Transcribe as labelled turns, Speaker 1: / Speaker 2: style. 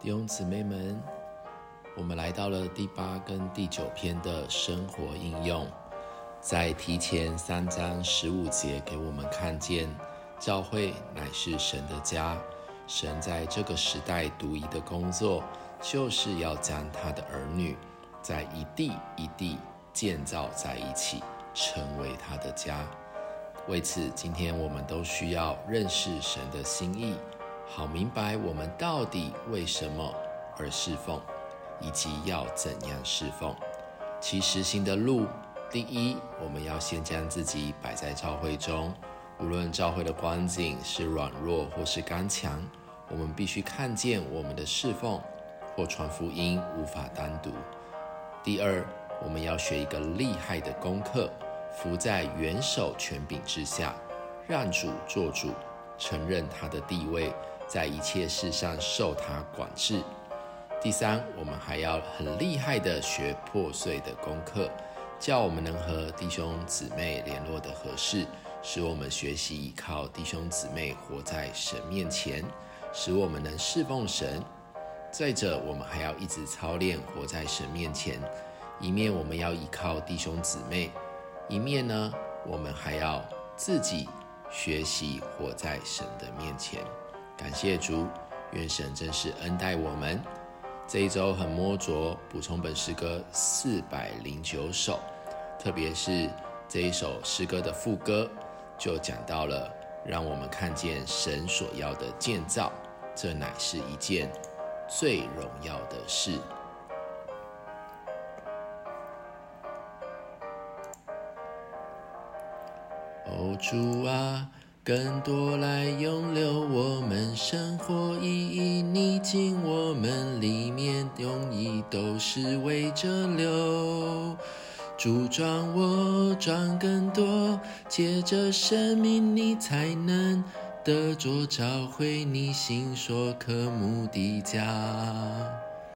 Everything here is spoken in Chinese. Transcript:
Speaker 1: 弟兄姊妹们，我们来到了第八跟第九篇的生活应用，在提前三章十五节给我们看见，教会乃是神的家，神在这个时代独一的工作，就是要将他的儿女在一地一地建造在一起，成为他的家。为此，今天我们都需要认识神的心意。好明白我们到底为什么而侍奉，以及要怎样侍奉。其实行的路，第一，我们要先将自己摆在召会中，无论召会的光景是软弱或是刚强，我们必须看见我们的侍奉或传福音无法单独。第二，我们要学一个厉害的功课，伏在元首权柄之下，让主做主，承认他的地位。在一切事上受他管制。第三，我们还要很厉害的学破碎的功课，叫我们能和弟兄姊妹联络的合适，使我们学习依靠弟兄姊妹活在神面前，使我们能侍奉神。再者，我们还要一直操练活在神面前，一面我们要依靠弟兄姊妹，一面呢，我们还要自己学习活在神的面前。感谢主，愿神真是恩待我们。这一周很摸着，补充本诗歌四百零九首，特别是这一首诗歌的副歌，就讲到了，让我们看见神所要的建造，这乃是一件最荣耀的事。哦，主啊！更多来涌流我们生活意义，逆境我们里面用意都是为着流，主装我装更多，借着生命你才能得着找回你心所渴慕的家。